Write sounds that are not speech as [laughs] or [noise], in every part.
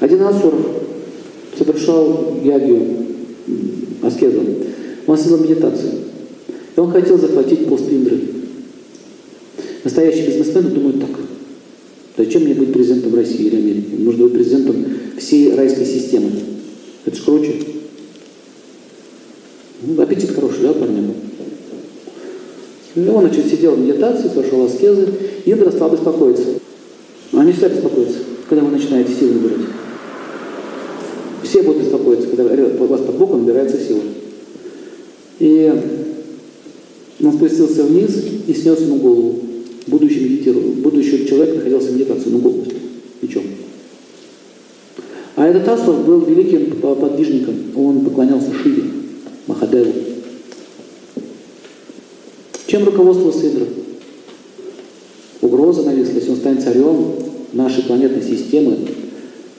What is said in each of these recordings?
Один асур совершал ягию, аскезу. Он сидел в медитации. И он хотел захватить пост Индры. Настоящие бизнесмены думают так. Зачем мне быть президентом России или Америки? Нужно быть президентом всей райской системы. Это ж круче. Ну, аппетит хороший, да, парня? И он, значит, сидел в медитации, совершал аскезы, Индра стал беспокоиться. Они всегда беспокоятся, когда вы начинаете силы набирать. Когда у вас под боком набирается сила. И он спустился вниз и снес ему голову. Будущий медитировал. Будущий человек находился в медитации, ну голову мечом. А этот Асур был великим подвижником. Он поклонялся Шиве, Махадеву. Чем руководствовался Индра? Угроза нависла, если он станет царем нашей планетной системы,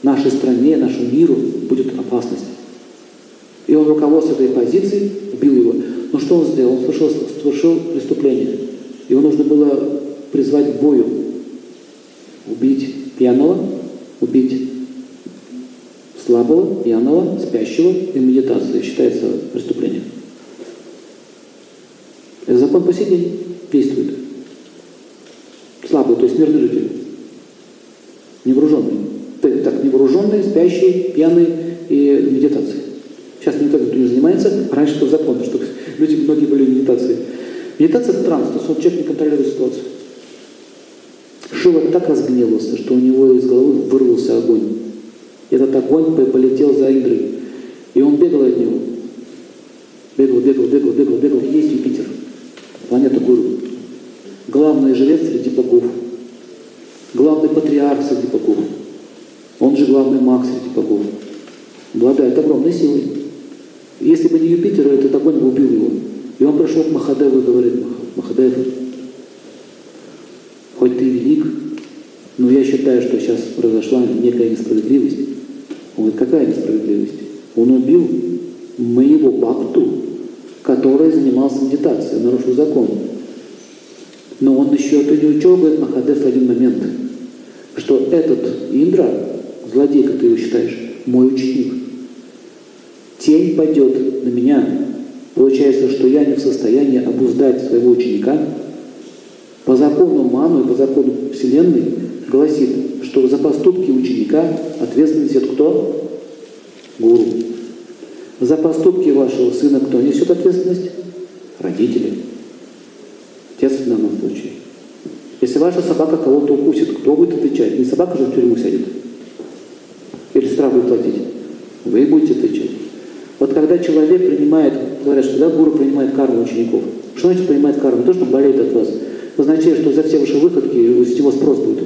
нашей стране, нашему миру будет опасность. И он руководствуясь этой позицией, убил его. Но что он сделал? Он совершил, совершил преступление. Его нужно было призвать к бою. Убить пьяного, убить слабого, пьяного, спящего, и медитация считается преступлением. Это закон по сей день действует. Слабый, то есть мирный житель. Невооруженный. Так, невооруженный, спящий, пьяный и медитация. Занимается, раньше это закон, что люди многие были в медитации. Медитация – это транс, то есть человек не контролирует ситуацию. Шива так разгневался, что у него из головы вырвался огонь. Этот огонь полетел за Индрой. И он бегал от него. Бегал, бегал, бегал, бегал, бегал. Есть Юпитер. Планета Гуру. Главный жрец среди богов. Главный патриарх среди богов. Он же главный маг среди богов. Обладает огромной силой. Если бы не Юпитер, этот огонь бы убил его. И он пришел к Махадеву и говорит, Махадев, хоть ты велик, но я считаю, что сейчас произошла некая несправедливость. Он говорит, какая несправедливость? Он убил моего бхакту, который занимался медитацией, нарушил закон. Но он еще, ты не учел, говорит Махадев в один момент, что этот Индра, злодей, как ты его считаешь, мой ученик. Тень пойдет на меня. Получается, что я не в состоянии обуздать своего ученика. По закону Ману и по закону Вселенной гласит, что за поступки ученика ответственность несет кто? Гуру. За поступки вашего сына кто несет ответственность? Родители. Отец в данном случае. Если ваша собака кого-то укусит, кто будет отвечать? Не собака же в тюрьму сядет. Или штраф будет платить. Вы будете отвечать. Когда человек принимает, говорят, что да, гуру принимает карму учеников. Что значит принимает карму? Не то, что болеет от вас. Означает, что за все ваши выходки с него спрос будет.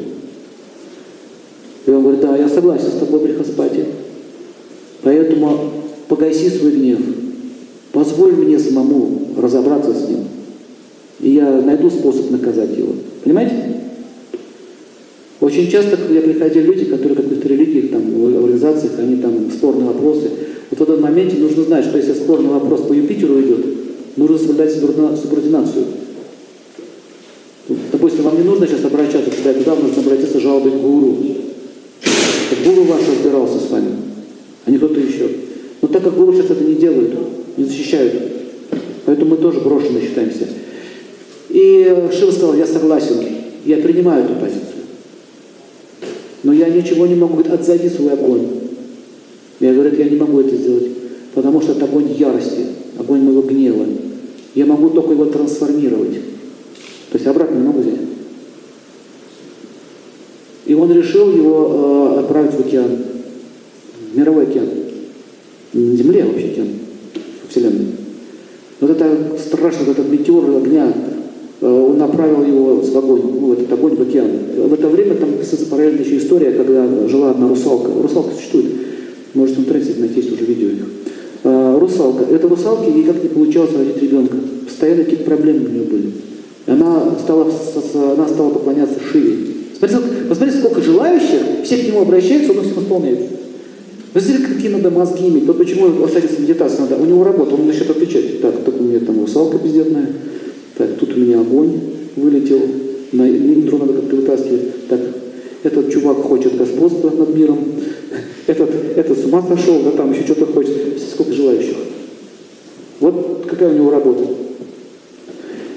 И он говорит, да, я согласен с тобой, Брихаспати. Поэтому погаси свой гнев. Позволь мне самому разобраться с ним. И я найду способ наказать его. Понимаете? Очень часто, когда приходили люди, которые в каких-то религиях, там, в организациях, они там спорные вопросы, в этом моменте нужно знать, что если спорный вопрос по Юпитеру идет, нужно соблюдать субординацию. Допустим, вам не нужно сейчас обращаться туда туда, нужно обратиться жалобой к гуру. Как гуру ваш разбирался с вами, а не кто-то еще. Но так как гуру сейчас это не делают, не защищают, поэтому мы тоже брошены считаемся. И Шива сказал, я согласен, я принимаю эту позицию. Но я ничего не могу, говорит, отзови свой огонь. Я говорю, я не могу это сделать, потому что это огонь ярости, огонь моего гнева. Я могу только его трансформировать. То есть обратно не могу взять. И он решил его э, отправить в океан, в мировой океан. На Земле, вообще океан, Вселенной. Вот это страшно, вот этот метеор огня, э, он направил его в огонь, ну, этот огонь в океан. В это время там описывается параллельная еще история, когда жила одна русалка. Русалка существует. Можете в интернете найти уже видео их. Э, русалка. Эта русалка, ей как не получалось родить ребенка. Постоянно какие-то проблемы у нее были. Она стала, она стала поклоняться Шиве. Смотрите, посмотрите, сколько желающих, все к нему обращаются, он всем исполняет. Вы знаете, какие надо мозги иметь? То почему садится медитация надо? У него работа, он начнет отвечать. Так, так у меня там русалка бездетная. Так, тут у меня огонь вылетел. На интру надо как-то вытаскивать. Так. этот чувак хочет господства над миром, этот, этот с ума сошел, да там еще что-то хочет. Сколько желающих. Вот какая у него работа.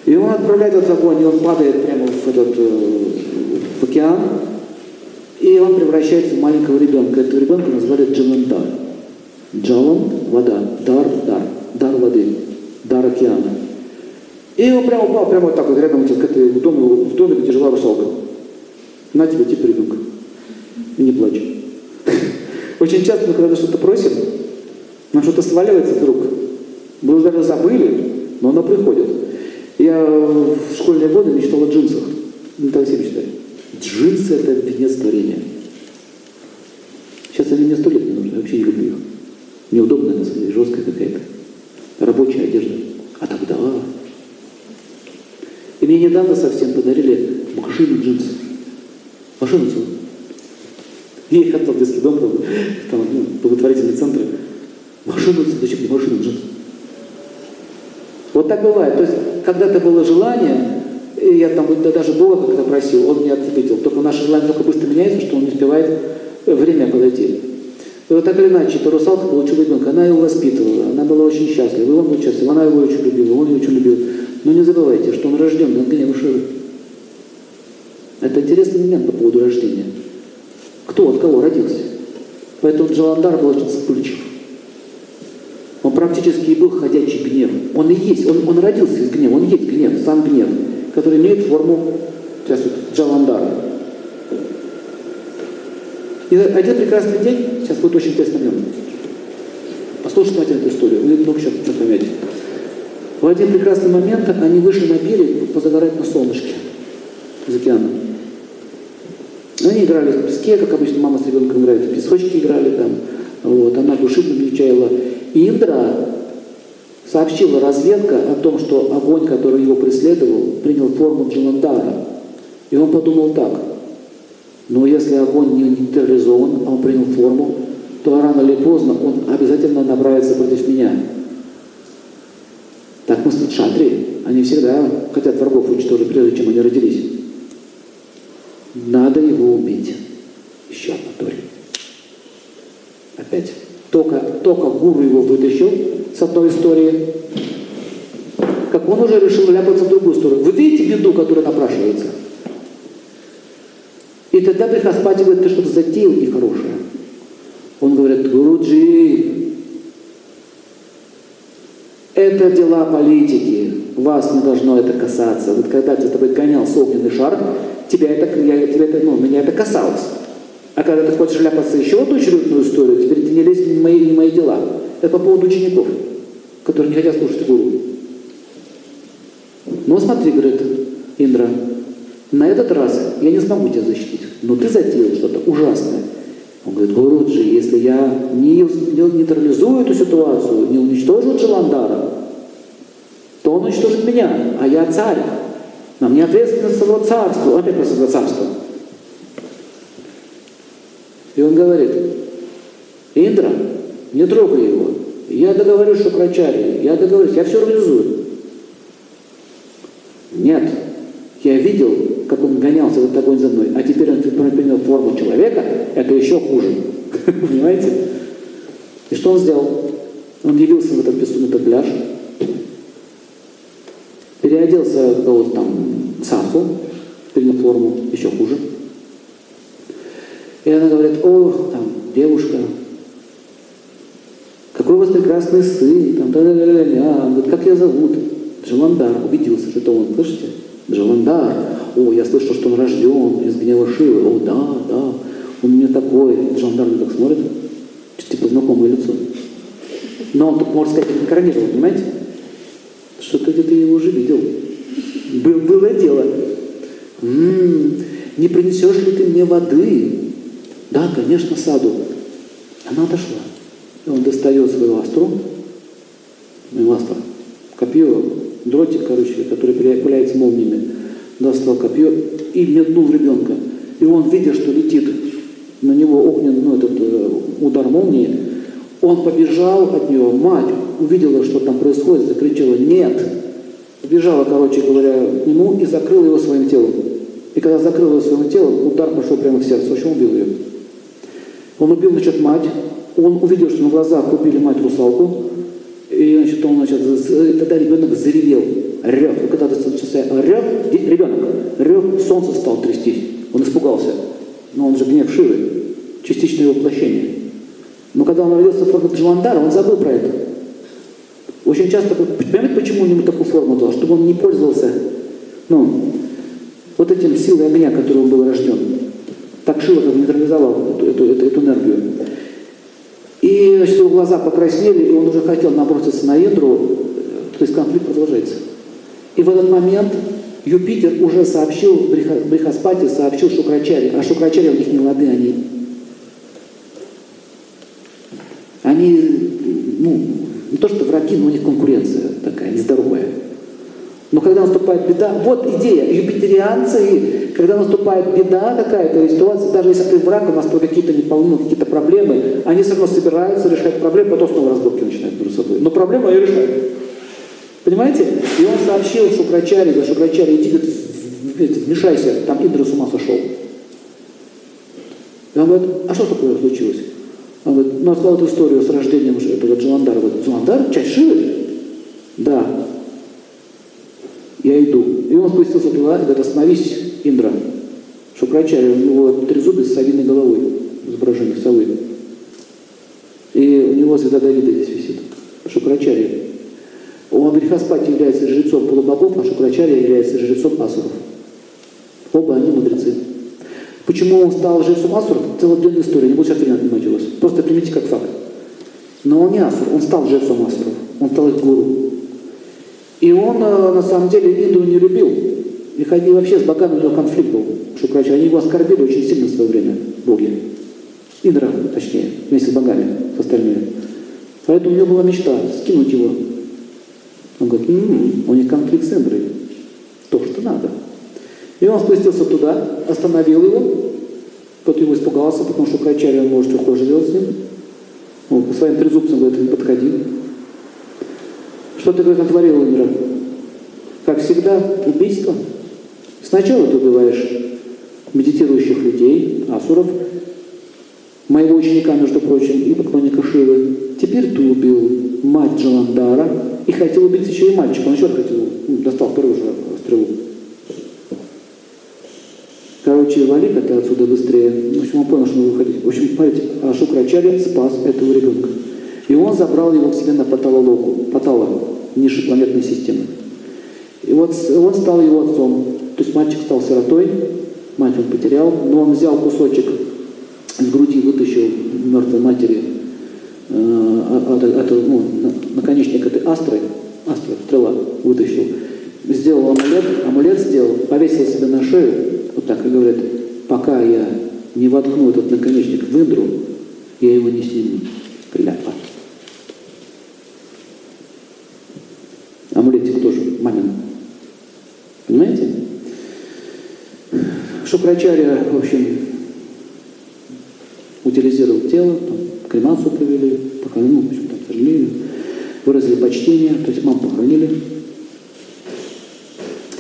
И он отправляет этот огонь, и он падает прямо в этот э, в океан, и он превращается в маленького ребенка. Этого ребенка назвали Джаландар. Джалан – вода, дар – дар, дар воды, дар океана. И он прямо упал, прямо вот так вот рядом к этой, в, доме, в доме, где жила русалка. На тебе типа ребенка. И не плачь. Очень часто мы когда что-то просим, нам что-то сваливается вдруг. Мы уже даже забыли, но оно приходит. Я в школьные годы мечтал о джинсах. Не так все. Джинсы – это венец творения. Сейчас они мне сто лет не нужны, я вообще не люблю их. Неудобная, на самом деле, жесткая какая-то. Рабочая одежда. А тогда... И мне недавно совсем подарили машину джинсов. Машину целую. Я отдал в детский дом, там, ну, благотворительный центр. Машину, зачем мне машину джинсов? Вот так бывает. То есть, когда-то было желание, и я там даже Бога когда просил, он мне ответил. Только наше желание только быстро меняется, что он не успевает время подойти. И вот так или иначе, эта русалка получила ребенка, она его воспитывала, она была очень счастлива, и он был счастлив, она его очень любила, он ее очень любил. Но не забывайте, что он рожден на Шивы. Это интересный момент по поводу рождения. Кто от кого родился? Поэтому Джаландар был очень вспыльчив. Он практически и был ходячий гнев. Он и есть, он, он родился из гнева, он есть гнев, сам гнев, который имеет форму сейчас вот, Джаландара. И один прекрасный день, сейчас будет очень интересный момент. Послушайте внимательно эту историю, вы много сейчас что поймете. В один прекрасный момент они вышли на берег позагорать на солнышке из океана. Они играли в песке, как обычно мама с ребенком играет, в песочке играли там. Вот, она чаяла. И Индра сообщила разведка о том, что огонь, который его преследовал, принял форму Джаландара. И он подумал так, но если огонь не нейтрализован, а он принял форму, то рано или поздно он обязательно направится против меня. Так мыслят шатри. Они всегда хотят врагов уничтожить, прежде чем они родились. Надо его убить. Еще одна Тори. Опять. Только, только гуру его вытащил с одной истории, как он уже решил ляпаться в другую сторону. Вы видите беду, которая напрашивается? И тогда Брихаспати говорит, ты что-то затеял нехорошее. Он говорит, Гуруджи, это дела политики, вас не должно это касаться. Вот когда с тобой гонялся огненный шар, тебя это, я, тебя это, ну, меня это касалось. А когда ты хочешь ляпаться еще одну очередную историю, теперь ты не лезь в мои, не мои дела. Это по поводу учеников, которые не хотят слушать гуру. Ну смотри, говорит Индра, на этот раз я не смогу тебя защитить, но ты затеял что-то ужасное. Он говорит, Гуруджи, если я не нейтрализую эту ситуацию, не уничтожу Джаландара, то он уничтожит меня, а я царь. На мне ответственность его царство. Опять просто за царство. И он говорит, Индра, не трогай его. Я договорюсь, что прочарие. Я договорюсь, я все организую. Нет, я видел, как он гонялся в этот огонь за мной, а теперь он принял форму человека, это еще хуже. [laughs] Понимаете? И что он сделал? Он явился в на этот пляж, переоделся кого-то там принял форму, еще хуже. И она говорит, о, там, девушка, какой у вас прекрасный сын, там, да, да, да, да. Он говорит, как я зовут? Джаландар, убедился, что это он, слышите? Джаландар, о, я слышу, что он рожден из гнева Шивы, о, да, да, он мне такой, Джаландар мне так смотрит, типа знакомое лицо. Но он тут, можно сказать, инкарнировал, понимаете? Что-то где-то его уже видел. Был, было дело. М-м, не принесешь ли ты мне воды? Да, конечно, саду. Она отошла. И он достает свою астру, ну, астра, копье, дротик, короче, который пуляется молниями, достал копье и метнул ребенка. И он, видя, что летит на него огненный, ну, этот э, удар молнии, он побежал от нее, мать увидела, что там происходит, закричала «нет!» Убежала, короче говоря, к нему и закрыла его своим телом. И когда закрыл свое тело, удар пошел прямо в сердце. В общем, убил ее. Он убил, значит, мать. Он увидел, что на глазах убили мать русалку. И, значит, он, значит, тогда ребенок заревел. Рев. И когда начался рев, ребенок, рев, солнце стало трястись. Он испугался. Но он же гнев Шивы. Частичное воплощение. Но когда он родился в Джаландара, он забыл про это. Очень часто, понимаете, почему он ему такую форму дал? Чтобы он не пользовался, ну, вот этим силой огня, которым он был рожден. Так как нейтрализовал эту, эту, эту, эту энергию. И значит, его глаза покраснели, и он уже хотел наброситься на Индру, то есть конфликт продолжается. И в этот момент Юпитер уже сообщил, Брихаспати сообщил Шукрачаре, а Шукрачаре у них не лады, они, они, ну, не то что враги, но у них конкуренция такая нездоровая. Но когда наступает беда, вот идея, юпитерианцы, когда наступает беда какая-то, ситуация, даже если ты враг, у нас какие-то неполные, какие-то проблемы, они все равно собираются, решать проблемы, потом снова разборки начинают между собой. Но проблему они решают. Понимаете? И он сообщил Шукрачаре, да, Шукрачаре, иди, говорит, вмешайся, там Индра с ума сошел. И он говорит, а что такое случилось? Он говорит, ну, рассказал эту историю с рождением этого Джаландара. Говорит, Джаландар, часть? Да я иду. И он спустился туда и говорит, остановись, Индра. Шукрачаря, у него трезубец с совиной головой, изображение совы. И у него звезда Давида здесь висит. Шукрачаря. Он Брихаспати является жрецом полубогов, а Шукрачаря является жрецом асуров. Оба они мудрецы. Почему он стал жрецом асуров? Целая длинная история, не буду сейчас время отнимать. Просто примите как факт. Но он не асур, он стал жрецом асуров. Он стал их гуру. И он, э, на самом деле, Инду не любил. И вообще с богами, у него конфликт был. Шукрача. Они его оскорбили очень сильно в свое время, боги. Индра, точнее, вместе с богами, с остальными. Поэтому у него была мечта скинуть его. Он говорит, м-м, у них конфликт с Индрой. То, что надо. И он спустился туда, остановил его. Тот его испугался, потому что Крачарь он может что ним. Он по своим трезубцам говорит, не подходи. Что ты говорит, натворил, Индра? Как всегда, убийство. Сначала ты убиваешь медитирующих людей, асуров, моего ученика, между прочим, и поклонника Шивы. Теперь ты убил мать Джаландара и хотел убить еще и мальчика. Он еще хотел, ну, достал вторую же стрелу. Короче, вали это отсюда быстрее. В общем, он понял, что надо выходить. В общем, смотрите, Шукрачаря спас этого ребенка. И он забрал его к себе на Паталалоку, Патала, ниже планетной системы. И вот он стал его отцом. То есть мальчик стал сиротой, мать он потерял, но он взял кусочек из груди, вытащил мертвой матери э, а, а, это, ну, наконечник этой астры, астра, стрела вытащил, сделал амулет, амулет сделал, повесил себе на шею, вот так, и говорит, пока я не воткну этот наконечник в индру, я его не сниму. Кляпа. Амулетик тоже мамин. Понимаете? Шукрачария, в общем, утилизировал тело, там, кремацию провели, похоронили, в общем, там сожалели, выразили почтение, то есть маму похоронили.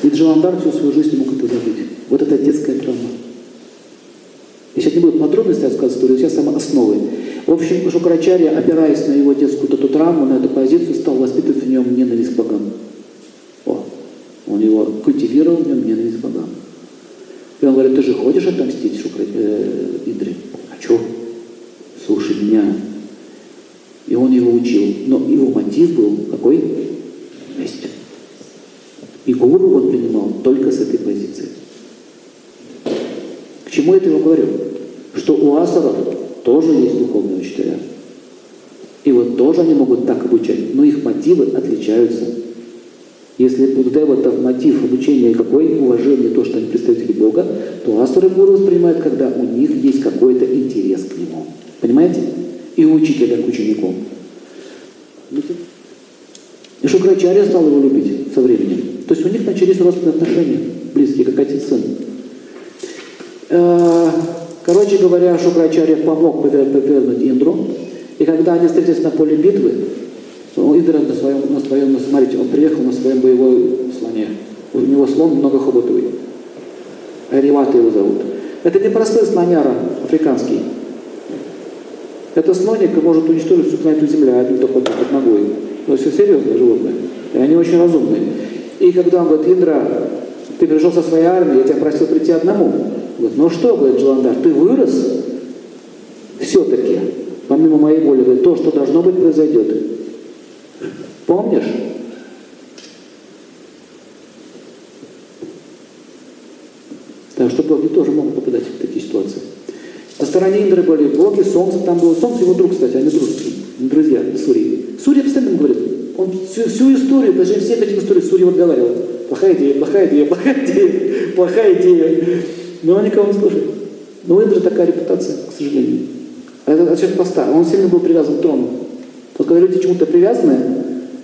И Джаландар всю свою жизнь мог это. Вот детская травма. Я сейчас не буду подробности рассказывать историю, сейчас самые основы. В общем, Шукрачарья, опираясь на его детскую эту травму, на эту позицию, стал воспитывать в нем ненависть к богам. О, он его культивировал в нем ненависть к богам. И он говорит, ты же хочешь отомстить Шукра... э, Индре? Хочу. Слушай меня. И он его учил. Но его мотив был какой? Месть. И гуру он принимал только с этой позиции. К чему я это его говорю? Что у асаров тоже есть духовные учителя. И вот тоже они могут так обучать, но их мотивы отличаются. Если у деватов мотив обучения какой, уважение, то, что они представители Бога, то асуры гуру воспринимают, когда у них есть какой-то интерес к нему. Понимаете? И учителя к ученику. И Шукрачарья стал его любить со временем. То есть у них начались родственные отношения, близкие, как отец-сын. Э, Короче говоря, Шукрачарья помог повернуть Индру. И когда они встретились на поле битвы, Индра на своем, на своем, смотрите, он приехал на своем боевой слоне. У него слон многохоботовый. Аривата его зовут. Это не простой слоняра африканский. Это слоник может уничтожить всю планету Земля одним только под ногой. Но все серьезно животные. И они очень разумные. И когда он говорит, Индра, ты пришел со своей армией, я тебя просил прийти одному. Говорит, ну что, говорит Джаландар, ты вырос? Все-таки, помимо моей воли, говорит, то, что должно быть, произойдет. Помнишь? Так что боги тоже могут попадать в такие ситуации. Стороне Индры были боги, солнце там было. Солнце его друг, кстати, они дружеские, друзья Сурьи. Сурья постоянно говорит, он всю, всю историю, даже всех этих историй Сурья вот говорил. Плохая идея, плохая идея, [laughs] плохая идея, плохая идея. Но он никого не слушает. Но у Индры такая репутация, к сожалению. А это отчет поста. Он сильно был привязан к трону. Вот когда люди чему-то привязаны,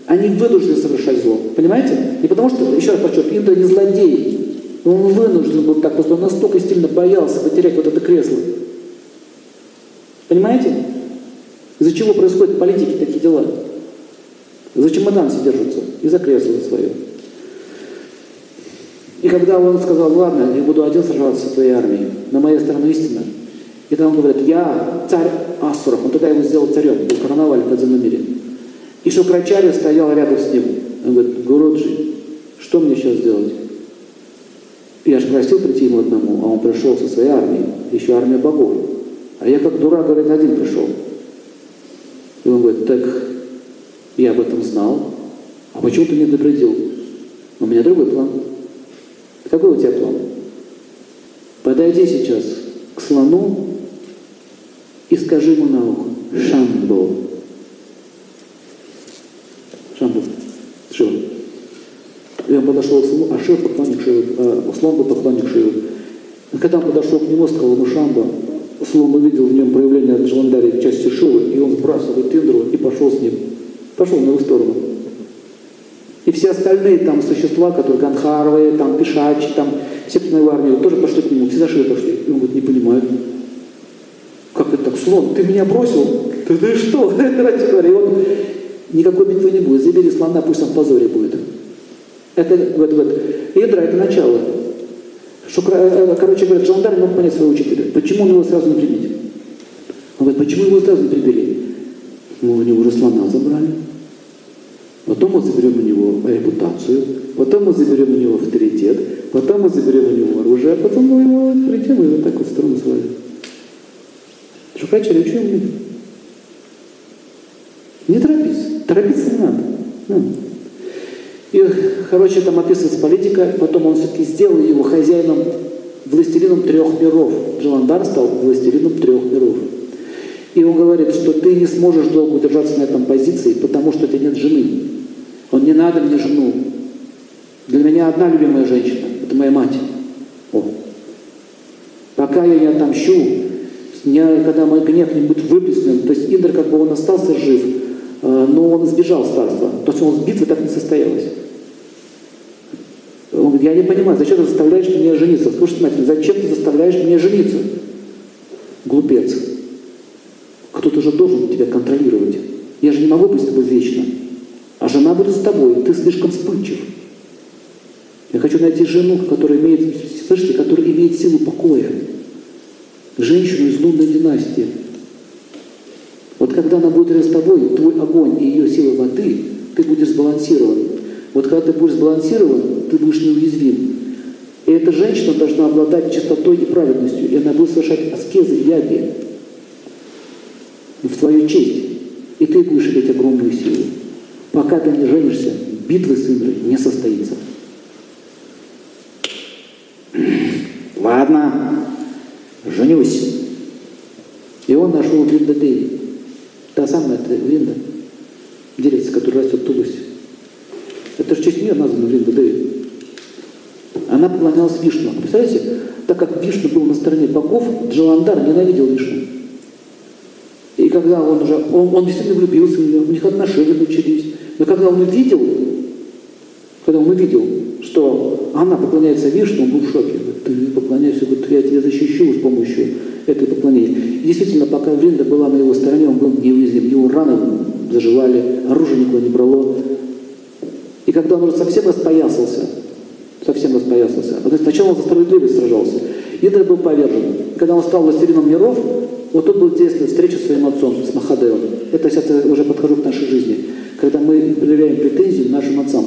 они вынуждены совершать зло. Понимаете? Не потому что, еще раз подчеркиваю, Индра не злодей. Но он вынужден был так, что он настолько сильно боялся потерять вот это кресло. Понимаете? Из-за чего происходят в политике такие дела? За чемодан все держатся, и за кресло свое. И когда он сказал, ладно, я буду один сражаться с твоей армией, на моей стороне истина. И тогда он говорит, я царь Асуров, он тогда его сделал царем, был карнаваль в подземном мире. И Шукрачарья стоял рядом с ним. Он говорит, Гуруджи, что мне сейчас делать? Я же просил прийти ему одному, а он пришел со своей армией, еще армия богов. А я как дурак, говорит, один пришел. И он говорит, так я об этом знал, а почему ты не предупредил? У меня другой план. Какой у тебя план? Подойди сейчас к слону и скажи ему на ухо, Шамбо. Шамбо. Шива. И он подошел к слону, а Шива поклонник Шивы, а слон был поклонник Шивы. Когда он подошел к нему, сказал ему Шамба, слон увидел в нем проявление Джаландари в части Шивы, и он сбрасывает Индру и пошел с ним. Пошел на его сторону. И все остальные там существа, которые Ганхаровые, там Пишачи, там все, его армию, тоже пошли к нему, все за Шивы пошли. И он говорит, не понимаю, как это так, слон, ты меня бросил? Ты, ты что? [laughs] Короче говоря, он, никакой битвы не будет, забери слона, пусть он в позоре будет. Это, вот, вот. Идра – это начало. Что, короче говоря, Джандар не мог понять своего учителя. Почему он его сразу не прибили? Он говорит, почему его сразу не прибили? Ну, у него уже слона забрали. Потом мы заберем у него репутацию, потом мы заберем у него авторитет, потом мы заберем у него оружие, а потом мы его придем и вот так вот в сторону свалим. Шукачарь, учи умный. Не торопись. Торопиться не надо. Ну. И, короче, там описывается политика, потом он все-таки сделал его хозяином, властелином трех миров. Джаландар стал властелином трех миров. И он говорит, что ты не сможешь долго удержаться на этом позиции, потому что у тебя нет жены. Он не надо мне жену. Для меня одна любимая женщина, это моя мать. О. Пока я не отомщу, не, когда мой гнев не будет выплеснен, то есть Индр как бы он остался жив, но он избежал царства. То есть он битвы так не состоялась. Он говорит, я не понимаю, зачем ты заставляешь меня жениться? Слушайте внимательно, зачем ты заставляешь меня жениться? Глупец. Кто-то же должен тебя контролировать. Я же не могу быть с тобой вечно. А жена будет с тобой, ты слишком вспыльчив. Я хочу найти жену, которая имеет, слышите, которая имеет силу покоя. Женщину из лунной династии. Вот когда она будет рядом с тобой, твой огонь и ее сила воды, ты будешь сбалансирован. Вот когда ты будешь сбалансирован, ты будешь неуязвим. И эта женщина должна обладать чистотой и праведностью, и она будет совершать аскезы и яги в твою честь. И ты будешь иметь огромную силу. Пока ты не женишься, битвы с Индрой не состоится. Ладно, женюсь. И он нашел Деви. Самая это Вринда, деревца, которая растет в Тулусе. Это же честь нее названа Вринда Деви. Она поклонялась Вишну. Представляете, так как Вишну был на стороне богов, Джаландар ненавидел Вишну. И когда он уже, он, он действительно влюбился в нее, у них отношения начались. Но когда он увидел, когда он увидел, что она поклоняется Вишну, он был в шоке. Ты поклоняешься, говорит, я тебя защищу с помощью этой поклонения. И действительно, пока Вринда была на его стороне, он был неуязвим. Его раны заживали, оружие никого не брало. И когда он уже совсем распоясался, совсем распоясался, распоясался. А то есть сначала он за справедливость сражался. Индра был повержен. Когда он стал властелином миров, вот тут была интересная встреча с своим отцом, с Махадевом. Это сейчас я уже подхожу к нашей жизни. Когда мы проявляем претензии нашим отцам.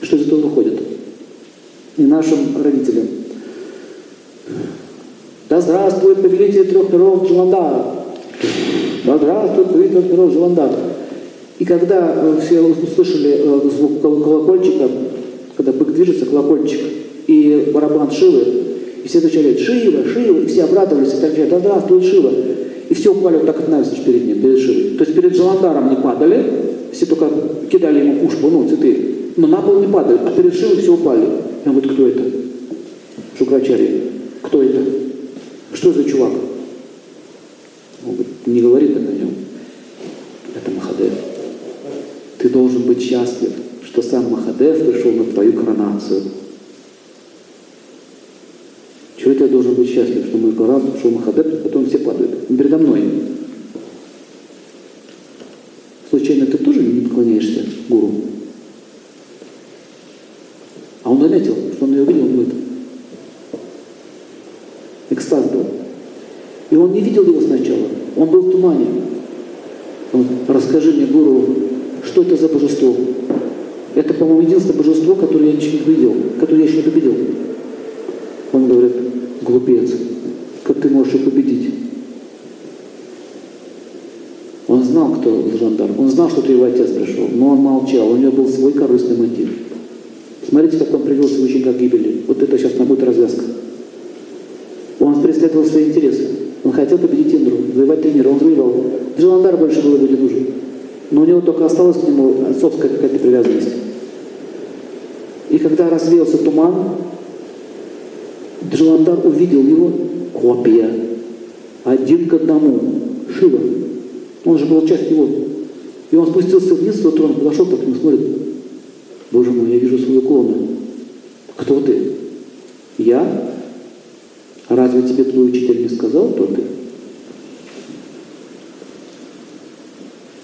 Что из этого выходит? И нашим родителям. Да здравствует повелитель трех миров Джаландара. Да здравствует повелитель трех миров Джаландара. И когда э, все услышали э, звук колокольчика, когда бык движется, колокольчик, и барабан Шивы, и все начали Шива, Шива, и все обрадовались, и так далее, да здравствует Шива. И все упали вот так от навзничь перед ним, перед Шивой. То есть перед Джаландаром не падали, все только кидали ему пушку, ну, цветы, но на пол не падали, а перед Шивой все упали. И он кто это? Шукрачари. Кто это? Что за чувак? Он говорит, не говорит это о нем. Это Махадев. Ты должен быть счастлив, что сам Махадев пришел на твою коронацию. Чего я должен быть счастлив, что мой коронацию пришел Махадев, потом все падают. Передо мной. Случайно ты тоже не поклоняешься гуру? А он заметил, что он ее увидел, он говорит, экстаз был. И он не видел его сначала, он был в тумане. Он, расскажи мне, гуру, что это за божество? Это, по-моему, единственное божество, которое я еще не видел, которое я еще не победил. Он говорит, глупец, как ты можешь их победить? Он знал, кто жандарм, он знал, что ты его отец пришел, но он молчал, у него был свой корыстный мотив. Смотрите, как он привел своего ученика к гибели. Вот это сейчас будет развязка. Он преследовал свои интересы. Он хотел победить Индру, завоевать три мира. Он завоевал. Джиландар больше было бы не нужен. Но у него только осталась к нему отцовская какая-то привязанность. И когда развеялся туман, Джиландар увидел его копия. Один к одному. Шива. Он же был часть его. И он спустился вниз, вот он подошел так нему, смотрит. Боже мой, я вижу свою клона. Кто ты? Я? Разве тебе твой учитель не сказал, кто ты?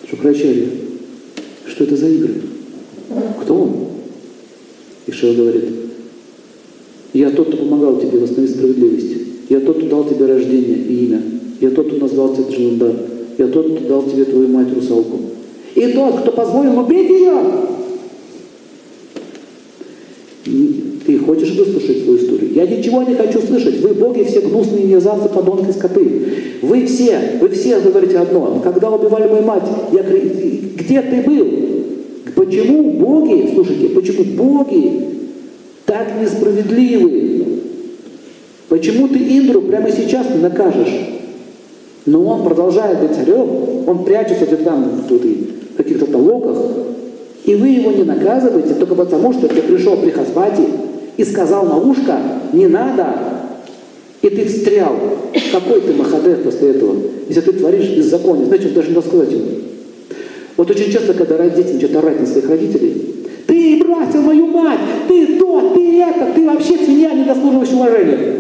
Шукрачарья, что это за игры? Кто он? И Шива говорит, я тот, кто помогал тебе восстановить справедливость. Я тот, кто дал тебе рождение и имя. Я тот, кто назвал тебя Джаландар. Я тот, кто дал тебе твою мать русалку. И тот, кто позволил убить ее. Ты хочешь выслушать свою историю? Я ничего не хочу слышать. Вы, боги, все гнусные мерзавцы, подонки, скоты. Вы все, вы все говорите одно. Когда убивали мою мать, я где ты был? Почему боги, слушайте, почему боги так несправедливы? Почему ты Индру прямо сейчас не накажешь? Но он продолжает быть царем, он прячется где-то там в каких-то толоках, и вы его не наказываете только потому, что ты пришел при Хасбате и сказал на ушко, не надо, и ты встрял. Какой ты Махадев после этого, если ты творишь беззаконие? Знаете, даже не сказать ему. Вот очень часто, когда дети начинают орать на своих родителей, ты бросил мою мать, ты то, ты это, ты вообще свинья, не заслуживаешь уважения.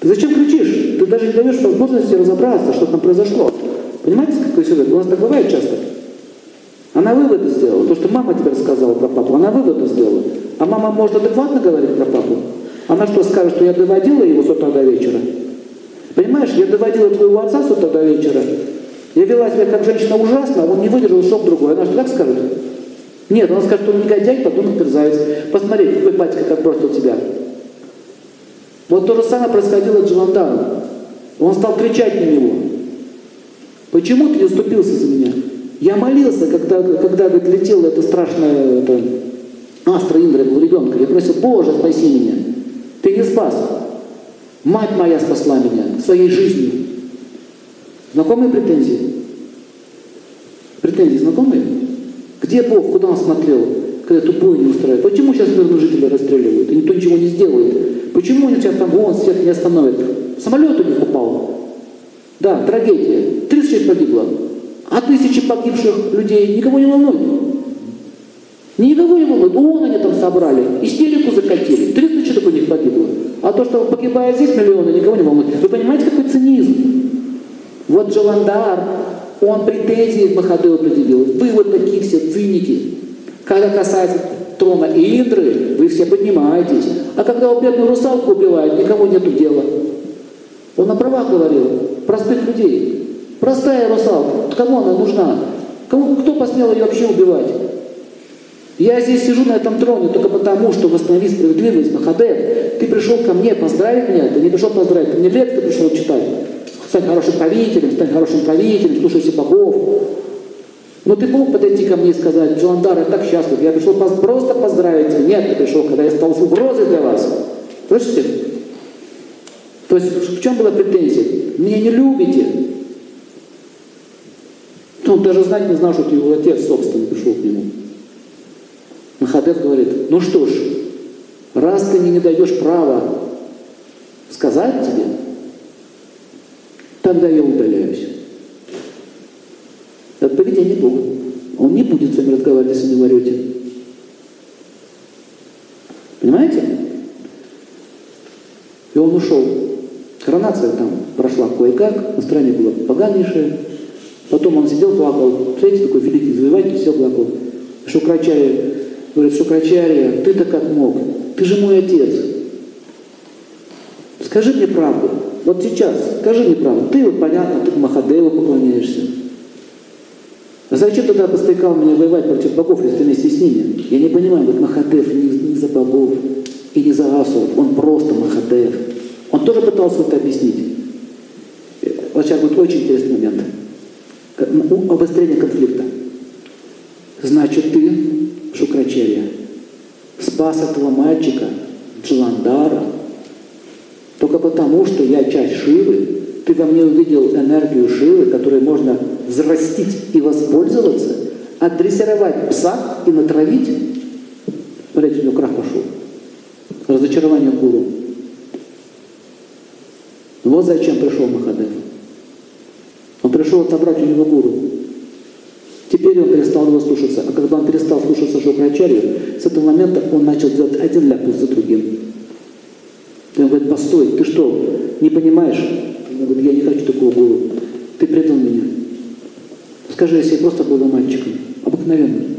Ты зачем кричишь? Ты даже не даешь возможности разобраться, что там произошло. Понимаете, какой сюжет? У нас так бывает часто. Она выводы сделала. То, что мама тебе рассказала про папу, она выводы сделала. А мама может адекватно говорить про папу. Она что скажет, что я доводила его с утра до вечера? Понимаешь, я доводила твоего отца с утра до вечера. Я вела себя как женщина ужасно, он не выдержал, шок другой. Она что так скажет? Нет, она скажет, что он негодяй, потом мерзавец. Посмотри, какой батька как бросил тебя. Вот то же самое происходило с Джаландаром. Он стал кричать на него. Почему ты не уступился за меня? Я молился, когда, когда говорит, летела эта страшная это, Астра Индра, был ребенка. Я просил, Боже, спаси меня. Ты не спас. Мать моя спасла меня своей жизнью. Знакомые претензии? Претензии знакомые? Где Бог, куда он смотрел, когда тупой не устраивает? Почему сейчас мирные жители расстреливают, и никто ничего не сделает? Почему они сейчас там вон всех не остановят? Самолет у них упал. Да, трагедия. 30 человек погибло. А тысячи погибших людей никого не волнует. Никого не волнует. ООН они там собрали, истерику закатили. 300 человек у них погибло. А то, что погибает здесь миллионы, никого не волнует. Вы понимаете, какой цинизм? Вот Джаландар, он претензии к Махадеву предъявил. Вы вот такие все циники. Когда касается трона Индры, вы все поднимаетесь. А когда у бедную русалку убивают, никому нету дела. Он на правах говорил, простых людей. Простая русалка, кому она нужна? Кому, кто посмел ее вообще убивать? Я здесь сижу на этом троне только потому, что восстанови справедливость, Махадев. Ты пришел ко мне поздравить меня, ты не пришел поздравить, ты мне лекции пришел читать. Стань хорошим правителем, стань хорошим правителем, слушайся богов. Но ты мог подойти ко мне и сказать, Джоандар, я так счастлив, я пришел просто поздравить. Нет, ты пришел, когда я стал угрозой для вас. Слышите? То есть в чем была претензия? Меня не любите. Он даже знать не знал, что его отец, собственно, пришел к нему. Махадев говорит, ну что ж, раз ты мне не даешь права сказать тебе, тогда я удаляюсь. Это поведение Бога. Он не будет с вами разговаривать, если не варете. Понимаете? И он ушел. Коронация там прошла кое-как, настроение было поганейшее. Потом он сидел, плакал. Смотрите, такой великий завоеватель, все плакал. Шукрачарья говорит, Шукрачарья, ты-то как мог? Ты же мой отец. Скажи мне правду. Вот сейчас, скажи мне правду. Ты вот понятно, ты к Махадеву поклоняешься. А зачем тогда подстрекал меня воевать против богов, если ты вместе с ними? Я не понимаю, вот Махадев не, не за богов и не за асуров, он просто Махадев. Он тоже пытался это объяснить. Вот сейчас будет очень интересный момент. Обострение конфликта. Значит, ты, Шукрачарья, спас этого мальчика, Джаландара, только потому, что я часть Шивы, ты во мне увидел энергию Шивы, которой можно взрастить и воспользоваться, отдрессировать пса и натравить. Смотрите, у него крах пошел. Разочарование гуру. Вот зачем пришел Махадев. Он пришел отобрать у него гуру. Теперь он перестал его слушаться. А когда он перестал слушаться Шокрачарью, с этого момента он начал делать один ляпус за другим. И он говорит, постой, ты что, не понимаешь? Он говорит, я не хочу такого гуру. Ты предал меня. Скажи, если я просто был мальчиком, обыкновенным,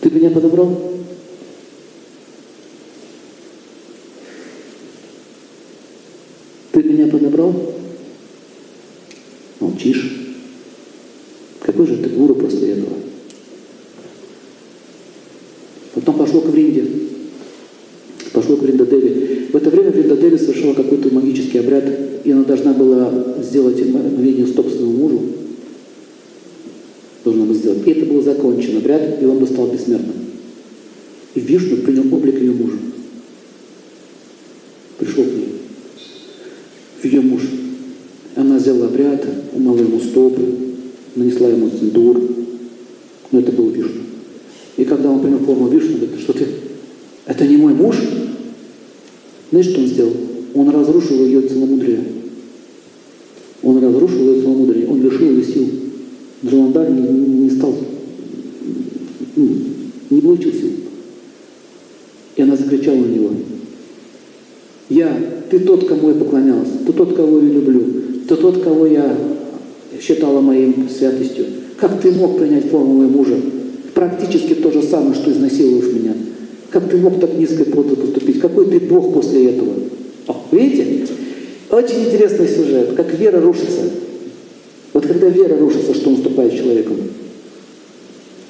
ты меня подобрал? Ты меня подобрал? Молчишь. Какой же ты гуру после этого? Потом пошло к Вринде. Пошло к Вриндадеве. В это время Вриндадеви совершила какой-то магический обряд, и она должна была сделать мгновение стоп своему мужу. Должна была сделать. И это был закончен обряд, и он бы стал бессмертным. И Вишну принял облик ее мужа. Пришел к ней. Ее муж. Она сделала обряд, умыла ему стопы, нанесла ему цендур. Но это был Вишну. И когда он принял форму Вишну, говорит, что ты, это не мой муж? Знаешь, что он сделал? Он разрушил ее целомудрие. Он разрушил ее целомудрие, он лишил ее сил. Джаландар не, не стал, не получил сил. И она закричала на него. Я, ты тот, кому я поклонялась, ты тот, кого я люблю, ты тот, кого я считала моим святостью. Как ты мог принять форму моего мужа? Практически то же самое, что изнасилуешь меня. Как ты мог так низко подло поступить? Какой ты Бог после этого? О, видите? Очень интересный сюжет, как вера рушится. Вот когда вера рушится, что наступает с человеком?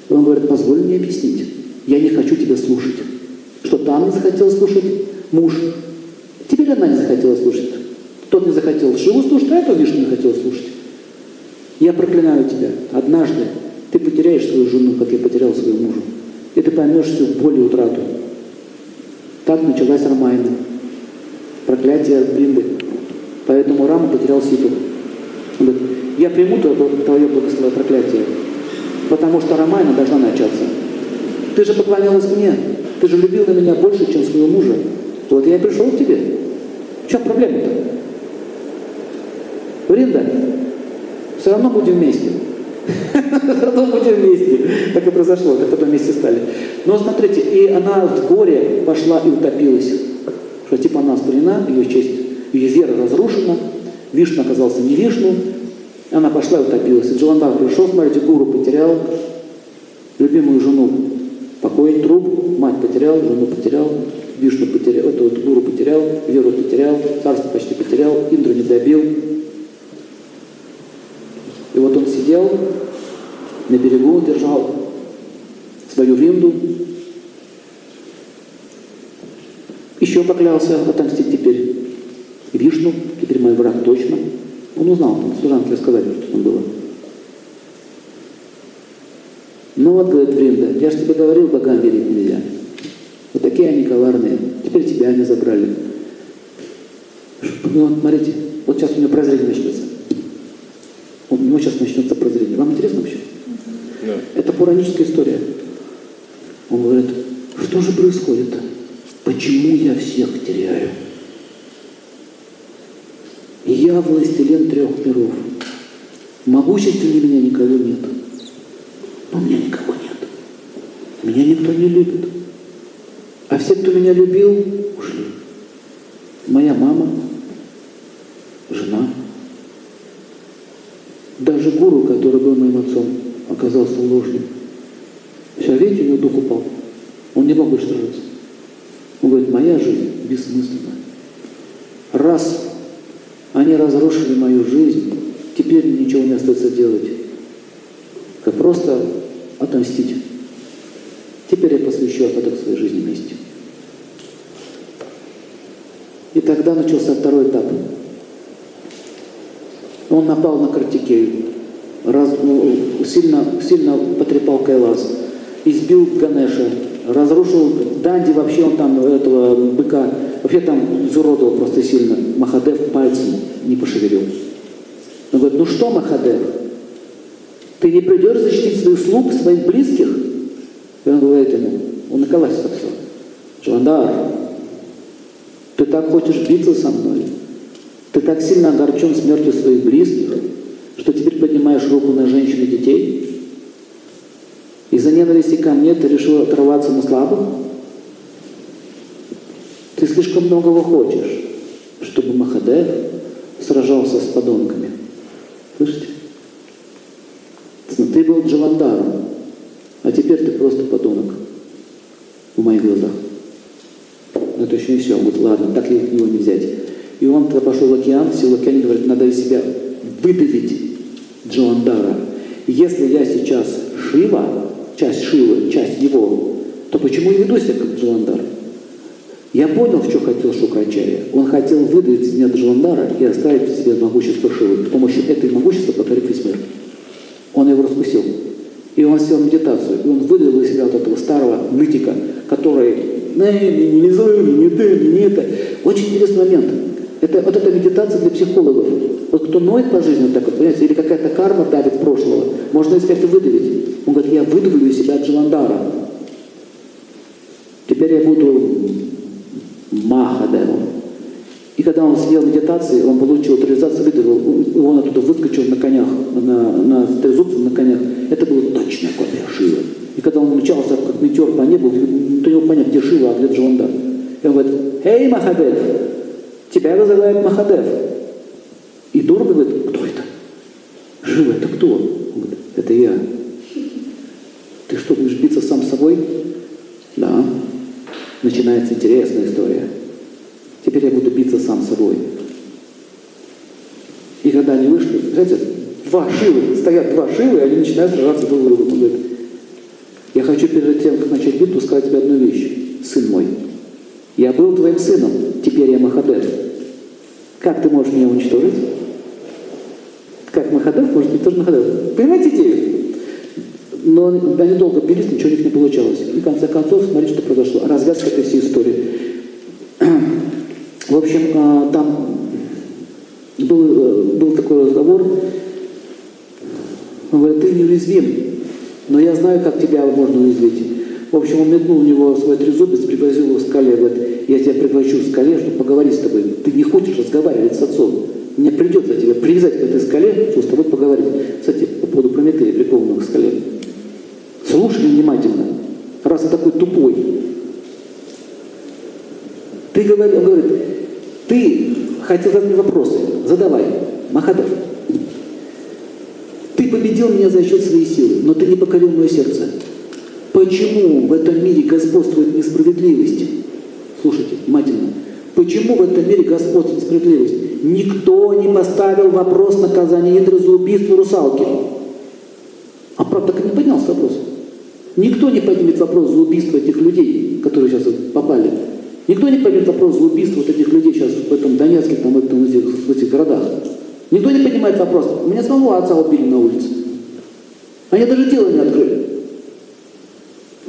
Он говорит, позволь мне объяснить. Я не хочу тебя слушать. Что там не захотел слушать муж. Теперь она не захотела слушать. Тот не захотел Шиву слушать, а этот Вишну не хотел слушать. Я проклинаю тебя. Однажды ты потеряешь свою жену, как я потерял своего мужа. И ты поймешь всю боль и утрату. Так началась Рамайна. Проклятие Бринды. Поэтому Рама потерял Ситу. Я приму твое благословение проклятие, потому что Рамайна должна начаться. Ты же поклонялась мне. Ты же любила меня больше, чем своего мужа. Вот я и пришел к тебе. В чем проблема-то? Бринда, все равно будем вместе. [laughs] Все равно будем вместе. Так и произошло, как потом вместе стали. Но смотрите, и она в горе пошла и утопилась. Что типа она спалена, ее честь, ее вера разрушена, Вишну оказался не Вишну, она пошла и утопилась. И Джаландар пришел, смотрите, гуру потерял, любимую жену мать потерял, жену потерял, Вишну потерял, это вот гуру потерял, веру потерял, царство почти потерял, Индру не добил. И вот он сидел на берегу, держал свою винду, еще поклялся отомстить теперь Вишну, теперь мой враг точно. Он узнал, там служанки рассказали, что там было. Ну вот, говорит Вринда, я же тебе говорил, богам верить нельзя. Вот такие они коварные. Теперь тебя они забрали. Ну вот, смотрите, вот сейчас у него прозрение начнется. У него сейчас начнется прозрение. Вам интересно вообще? Да. Это пураническая история. Он говорит, что же происходит? Почему я всех теряю? Я властелин трех миров. Могущественнее меня никого нет. Но у меня никого нет. Меня никто не любит. Все, кто меня любил, ушли. Моя мама, жена, даже гуру, который был моим отцом, оказался ложным. Все, видите, у него дух упал. Он не мог больше сражаться. Он говорит, моя жизнь бессмысленна. Раз они разрушили мою жизнь, теперь ничего не остается делать, как просто отомстить. Теперь я посвящу остаток своей жизни вместе. И тогда начался второй этап. Он напал на Картикею, раз, ну, сильно, сильно потрепал Кайлас, избил Ганеша, разрушил Данди, вообще он там этого быка, вообще там изуродовал просто сильно. Махадев пальцем не пошевелил. Он говорит, ну что, Махадев, ты не придешь защитить своих слуг, своих близких? И он говорит ему, он на коласе так все. Джандар, ты так хочешь биться со мной? Ты так сильно огорчен смертью своих близких, что теперь поднимаешь руку на женщин и детей? Из-за ненависти ко мне ты решил оторваться на слабых? Ты слишком многого хочешь, чтобы Махадев сражался с подонками. Слышите? Ты был Джавандаром, а теперь ты просто подонок в моих глазах. Это еще все. Он говорит, ладно, так его не взять. И он тогда пошел в океан, сел в океане, говорит, надо из себя выдавить Джаландара. Если я сейчас Шива, часть Шивы, часть его, то почему я веду себя как Джаландар? Я понял, что хотел Шукрачарья. Он хотел выдавить из меня Джаландара и оставить в себе могущество Шивы. С помощью этой могущества покорить весь мир. Он его раскусил. И он сделал медитацию. И он выдавил из себя вот этого старого нытика, который не, не знаю, не то, не это. Очень интересный момент. Это, вот эта медитация для психологов. Вот кто ноет по жизни, вот так вот, понимаете, или какая-то карма давит прошлого, можно из это выдавить. Он говорит, я выдавлю из себя Джаландара. Теперь я буду Махадевом. И когда он сидел в медитации, он получил авторизацию, выдавил, он оттуда выскочил на конях, на, на трезубцах на конях. Это копия Шивы. И когда он мчался, как метеор по небу, никто не мог понять, где Шива, а где Джаландар. И он говорит, «Эй, Махадев, тебя вызывает Махадев». И Дур говорит, кто это? Жива, это кто? Он говорит, это я. Ты что, будешь биться сам с собой? Да. Начинается интересная история. Теперь я буду биться сам с собой. И когда они вышли, знаете, два шивы, стоят два шивы, и они начинают сражаться друг с другом. Он говорит, битву, сказать тебе одну вещь. Сын мой, я был твоим сыном, теперь я Махадев. Как ты можешь меня уничтожить? Как Махадев может тоже Махадев? Понимаете идею? Но они долго бились, ничего у них не получалось. И в конце концов, смотрите, что произошло. Развязка этой всей истории. В общем, а, там был, э, был такой разговор. Он говорит, ты неуязвим, но я знаю, как тебя можно уязвить. В общем, он метнул у него свой трезубец, пригласил его скале, говорит, я тебя приглашу к скале, чтобы поговорить с тобой. Ты не хочешь разговаривать с отцом. Мне придется тебя привязать к этой скале, чтобы с тобой поговорить. Кстати, по поводу Прометея, прикованного к скале. Слушай внимательно, раз ты такой тупой. Ты говоришь, он говорит, ты хотел задать мне вопросы, задавай, Махадев. Ты победил меня за счет своей силы, но ты не покорил мое сердце. Почему в этом мире господствует несправедливость? Слушайте, внимательно. Почему в этом мире господствует несправедливость? Никто не поставил вопрос наказания Индры за убийство русалки. А правда так и не поднялся вопрос. Никто не поднимет вопрос за убийство этих людей, которые сейчас попали. Никто не поднимет вопрос за убийство вот этих людей сейчас в этом Донецке, там, в, этом, этих, в этих городах. Никто не поднимает вопрос. У меня самого отца убили на улице. Они даже дело не открыли.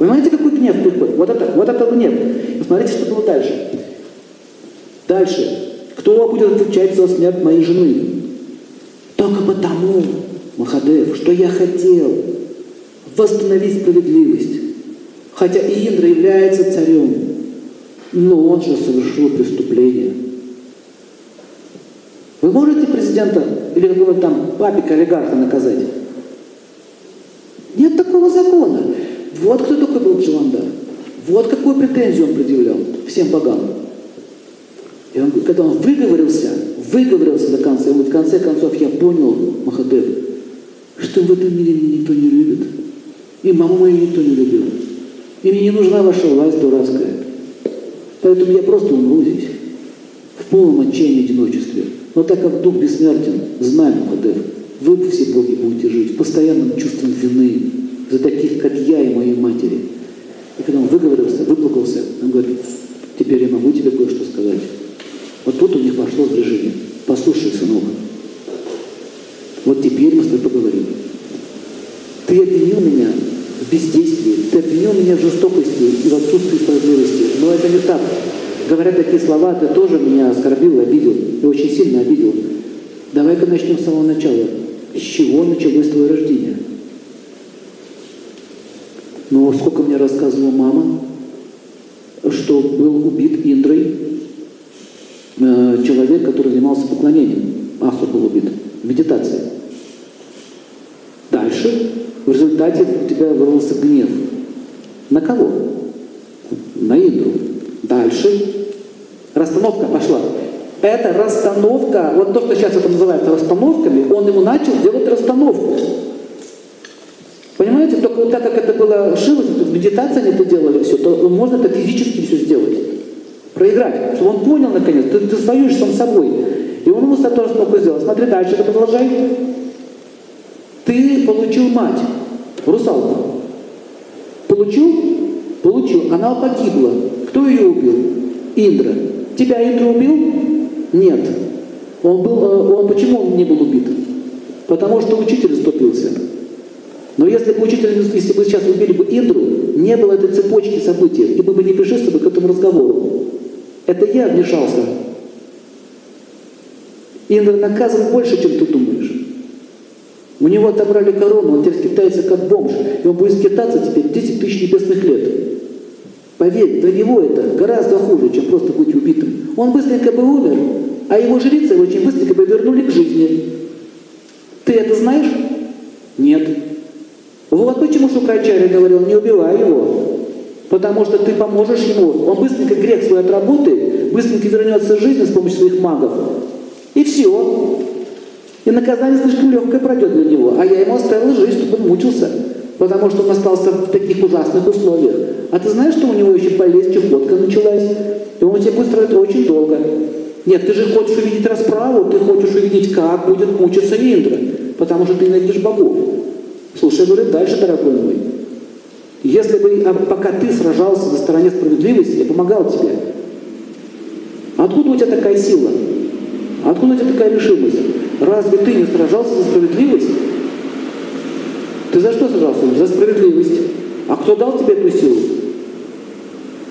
Понимаете, какой гнев приходит? Вот это, вот это гнев. И смотрите, что было дальше. Дальше. Кто будет отвечать за смерть моей жены? Только потому, Махадев, что я хотел восстановить справедливость. Хотя и Индра является царем, но он же совершил преступление. Вы можете президента или какого-то там папика олигарха наказать? Нет такого закона. Вот кто только был Джаландар. Вот какую претензию он предъявлял всем богам. И он, когда он выговорился, выговорился до конца, и вот в конце концов я понял, Махадев, что в этом мире никто не любит. И маму мою никто не любил. И мне не нужна ваша власть дурацкая. Поэтому я просто умру здесь, в полном отчаянии одиночестве. Но так как Дух бессмертен, знай, Махадев, вы все боги будете жить в постоянном чувством вины за таких, как я и моей матери. И когда он выговорился, выплакался, он говорит, теперь я могу тебе кое-что сказать. Вот тут у них пошло сближение. Послушай, сынок, вот теперь мы с тобой поговорим. Ты обвинил меня в бездействии, ты обвинил меня в жестокости и в отсутствии справедливости. Но это не так. Говоря такие слова, ты тоже меня оскорбил, обидел, и очень сильно обидел. Давай-ка начнем с самого начала. С чего началось твое рождение? Но сколько мне рассказывала мама, что был убит Индрой э, человек, который занимался поклонением. Асур был убит. Медитация. Дальше в результате у тебя вырвался гнев. На кого? На Индру. Дальше расстановка пошла. Эта расстановка, вот то, что сейчас это называется расстановками, он ему начал делать расстановку. Понимаете, только вот так как это было шилось, в медитации они это делали все, то можно это физически все сделать. Проиграть. Чтобы он понял наконец, ты, ты воюешь сам собой. И он ему тоже столько сделал. Смотри дальше, это продолжай. Ты получил мать, русалку. Получил? Получил. Она погибла. Кто ее убил? Индра. Тебя Индра убил? Нет. Он был, э, он, почему он не был убит? Потому что учитель ступился. Но если бы учитель, если бы сейчас убили бы Индру, не было этой цепочки событий, и мы бы не пришли с к этому разговору. Это я вмешался. Индра наказан больше, чем ты думаешь. У него отобрали корону, он теперь скитается как бомж, и он будет скитаться теперь 10 тысяч небесных лет. Поверь, для него это гораздо хуже, чем просто быть убитым. Он быстренько бы умер, а его жрицы очень быстренько бы вернули к жизни. Ты это знаешь? Нет. Почему Шукрачаря говорил, не убивай его. Потому что ты поможешь ему. Он быстренько грех свой отработает, быстренько вернется в жизнь с помощью своих магов. И все. И наказание слишком легкое пройдет для него. А я ему оставил жизнь, чтобы он мучился. Потому что он остался в таких ужасных условиях. А ты знаешь, что у него еще болезнь, чехотка началась? И он тебе будет страдать очень долго. Нет, ты же хочешь увидеть расправу, ты хочешь увидеть, как будет мучиться Индра. Потому что ты ненавидишь богов. Слушай, говорит, дальше, дорогой мой. Если бы, а пока ты сражался на стороне справедливости, я помогал тебе. Откуда у тебя такая сила? Откуда у тебя такая решимость? Разве ты не сражался за справедливость? Ты за что сражался? За справедливость. А кто дал тебе эту силу?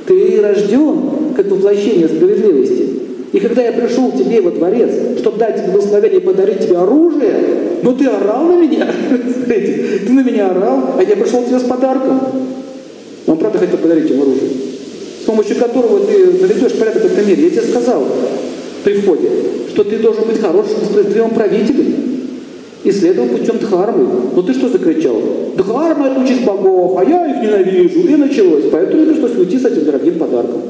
Ты рожден как воплощение справедливости. И когда я пришел к тебе во дворец, чтобы дать тебе благословение и подарить тебе оружие, ну ты орал на меня. ты на меня орал, а я пришел к тебе с подарком. Он правда хотел подарить ему оружие, с помощью которого ты наведешь порядок в этом мире. Я тебе сказал при входе, что ты должен быть хорошим, справедливым правителем и следовал путем Дхармы. Ну ты что закричал? Дхарма – это участь богов, а я их ненавижу. И началось. Поэтому пришлось уйти с этим дорогим подарком.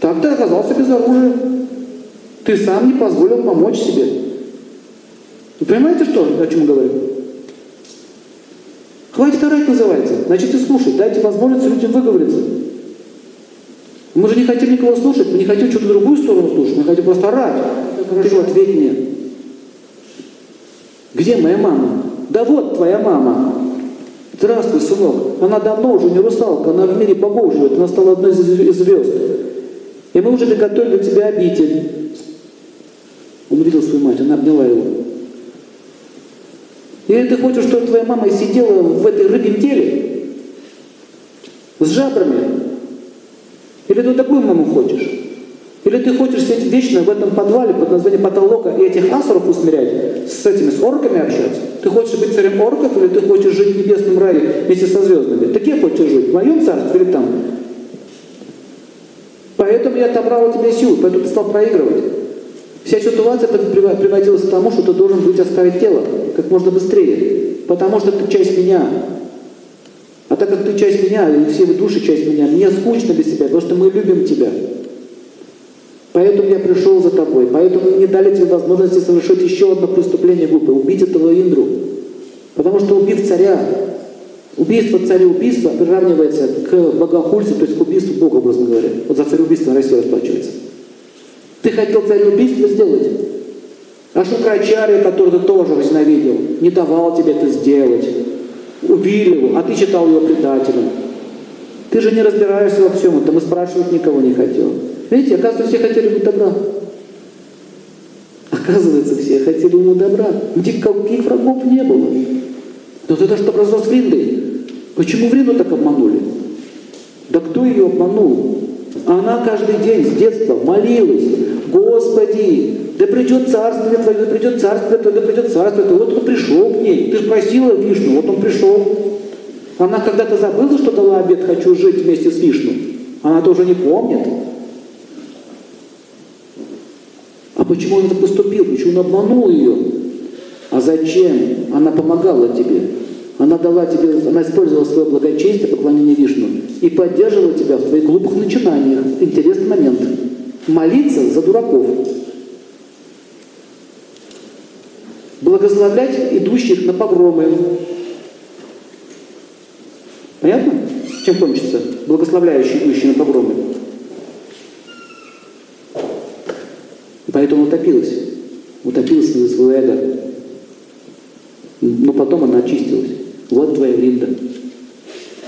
Так ты оказался без оружия. Ты сам не позволил помочь себе. Вы понимаете, что, о чем мы говорим? Хватит орать называется. Начните слушать, дайте возможность людям выговориться. Мы же не хотим никого слушать, мы не хотим что-то другую сторону слушать, мы хотим просто орать. Хорошо, ответь мне. Где моя мама? Да вот твоя мама. Здравствуй, сынок. Она давно уже не русалка, она в мире богов живет, она стала одной из звезд. И мы уже приготовили для тебя обитель. Он увидел свою мать, она обняла его. Или ты хочешь, чтобы твоя мама сидела в этой рыбьем теле? С жабрами? Или ты такую маму хочешь? Или ты хочешь сидеть вечно в этом подвале под названием потолока и этих асуров усмирять, с этими, с орками общаться? Ты хочешь быть царем орков или ты хочешь жить в небесном рае вместе со звездами? Ты где хочешь жить? В моем царстве или там? Поэтому я отобрал у тебя силу, поэтому ты стал проигрывать. Вся ситуация приводилась к тому, что ты должен быть оставить тело как можно быстрее, потому что ты часть меня. А так как ты часть меня, и все души часть меня, мне скучно без тебя, потому что мы любим тебя. Поэтому я пришел за тобой, поэтому мы не дали тебе возможности совершить еще одно преступление глупое, убить этого Индру. Потому что убив царя, убийство царя убийства приравнивается к богохульству, то есть к убийству Бога, образно говоря. Вот за цареубийство Россия расплачивается. Ты хотел цареубийство сделать. А Шукрачарья, который ты тоже возненавидел, не давал тебе это сделать. Убили его, а ты считал его предателем. Ты же не разбираешься во всем этом, и спрашивать никого не хотел. Видите, оказывается, все хотели ему добра. Оказывается, все хотели ему добра. Никаких врагов не было. Но это что произошло с Вриндой? Почему Вринду так обманули? Да кто ее обманул? Она каждый день с детства молилась, Господи, да придет царствие Твое, да придет царствие Твое, да придет царствие Твое. Вот он пришел к ней. Ты же просила Вишну, вот он пришел. Она когда-то забыла, что дала обед «хочу жить вместе с Вишну». Она тоже не помнит. А почему он это поступил? Почему он обманул ее? А зачем? Она помогала тебе. Она дала тебе, она использовала свое благочестие, поклонение Вишну, и поддерживала тебя в твоих глупых начинаниях. Интересный момент. Молиться за дураков. Благословлять идущих на погромы. Понятно? Чем кончится? Благословляющий идущий на погромы. Поэтому утопилась. Утопилась на свое эго. Но потом она очистилась. Вот твоя Вринда.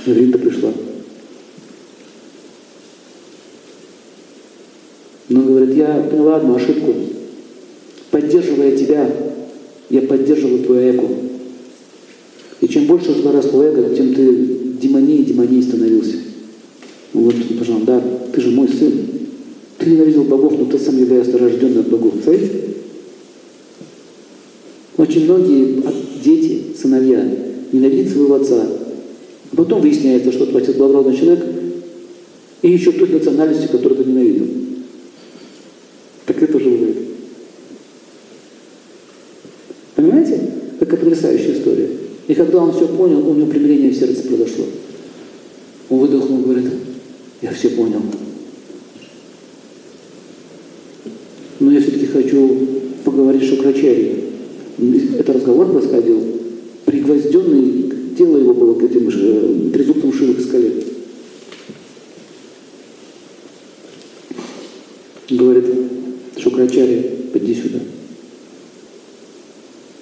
Вринда пришла. Но говорит, я поняла одну ошибку. Поддерживая тебя, я поддерживаю твое эго. И чем больше возросло эго, тем ты демоней и демоней становился. Вот, пожалуйста, да, ты же мой сын. Ты ненавидел богов, но ты сам являешься рожденным от богов. Смотрите? Очень многие дети, сыновья, ненавидят своего отца. А потом выясняется, что твой отец благородный человек, и еще той национальности, которую ты ненавидел. Так это же бывает. Понимаете? Какая потрясающая история. И когда он все понял, у него примирение в сердце произошло. Он выдохнул, говорит, я все понял. Но я все-таки хочу поговорить с Шукрачарией. Это разговор происходил, пригвозденный, тело его было к этим же трезубцам к скале. Говорит, Шукрачарья, поди сюда.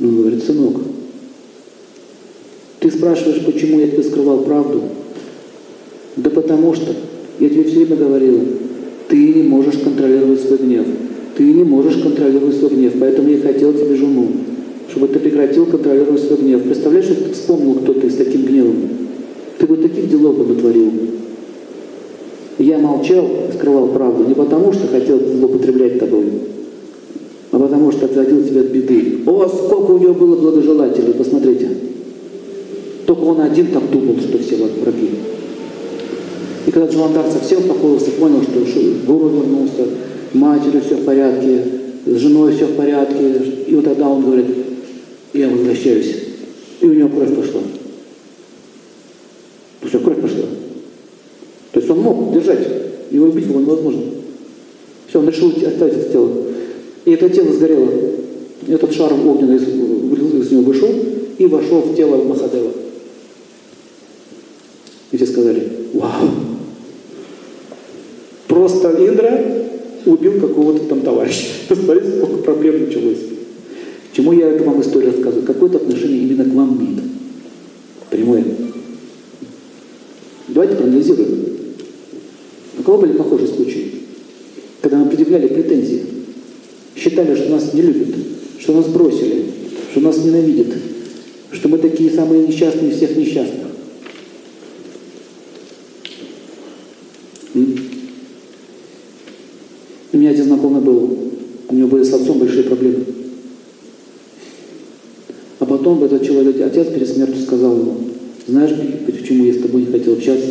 Он говорит, сынок, ты спрашиваешь, почему я тебе скрывал правду? Да потому что, я тебе все время говорил, ты не можешь контролировать свой гнев. Ты не можешь контролировать свой гнев, поэтому я хотел тебе жену, чтобы ты прекратил контролировать свой гнев. Представляешь, если ты вспомнил, кто ты с таким гневом? Ты бы таких делов бы натворил. Я молчал, скрывал правду не потому, что хотел злоупотреблять тобой, потому что отводил тебя от беды. О, сколько у него было благожелателей, посмотрите. Только он один так думал, что все враги. И когда Джаландар совсем успокоился, понял, что гуру вернулся, матерью все в порядке, с женой все в порядке, и вот тогда он говорит, я возвращаюсь. И у него кровь пошла. Все, кровь пошла. То есть он мог держать, его убить было невозможно. Все, он решил оставить это тело. И это тело сгорело. Этот шар огненный из, него вышел и вошел в тело Махадева. И все сказали, вау, просто Индра убил какого-то там товарища. [laughs] Посмотрите, сколько проблем началось. Чему я эту вам историю рассказываю? Какое-то отношение именно к вам имеет. Прямое. Давайте проанализируем. У кого были похожие случаи? Когда мы предъявляли претензии, считали, что нас не любят, что нас бросили, что нас ненавидят, что мы такие самые несчастные всех несчастных. У меня один знакомый был, у него были с отцом большие проблемы. А потом этот человек, отец перед смертью сказал ему, знаешь, почему я с тобой не хотел общаться,